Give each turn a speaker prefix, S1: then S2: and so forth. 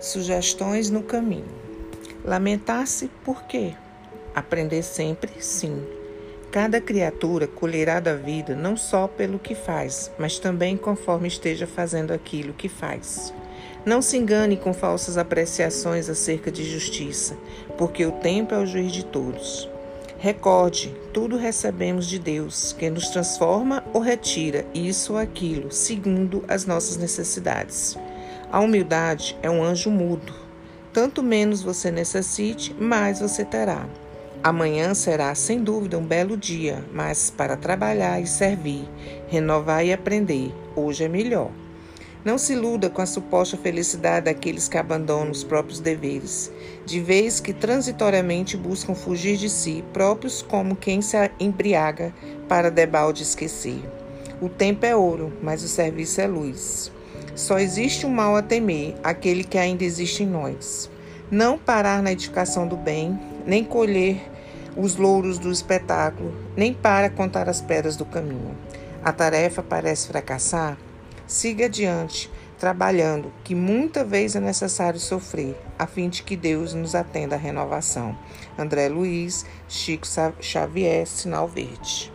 S1: Sugestões no caminho. Lamentar-se por quê? Aprender sempre, sim. Cada criatura colherá da vida não só pelo que faz, mas também conforme esteja fazendo aquilo que faz. Não se engane com falsas apreciações acerca de justiça, porque o tempo é o juiz de todos. Recorde, tudo recebemos de Deus, que nos transforma ou retira isso ou aquilo, segundo as nossas necessidades. A humildade é um anjo mudo. Tanto menos você necessite, mais você terá. Amanhã será, sem dúvida, um belo dia, mas para trabalhar e servir, renovar e aprender, hoje é melhor. Não se iluda com a suposta felicidade daqueles que abandonam os próprios deveres, de vez que transitoriamente buscam fugir de si próprios como quem se embriaga para debalde esquecer. O tempo é ouro, mas o serviço é luz. Só existe um mal a temer, aquele que ainda existe em nós. Não parar na edificação do bem, nem colher os louros do espetáculo, nem para contar as pedras do caminho. A tarefa parece fracassar? Siga adiante, trabalhando, que muita vez é necessário sofrer, a fim de que Deus nos atenda à renovação. André Luiz, Chico Xavier, Sinal Verde.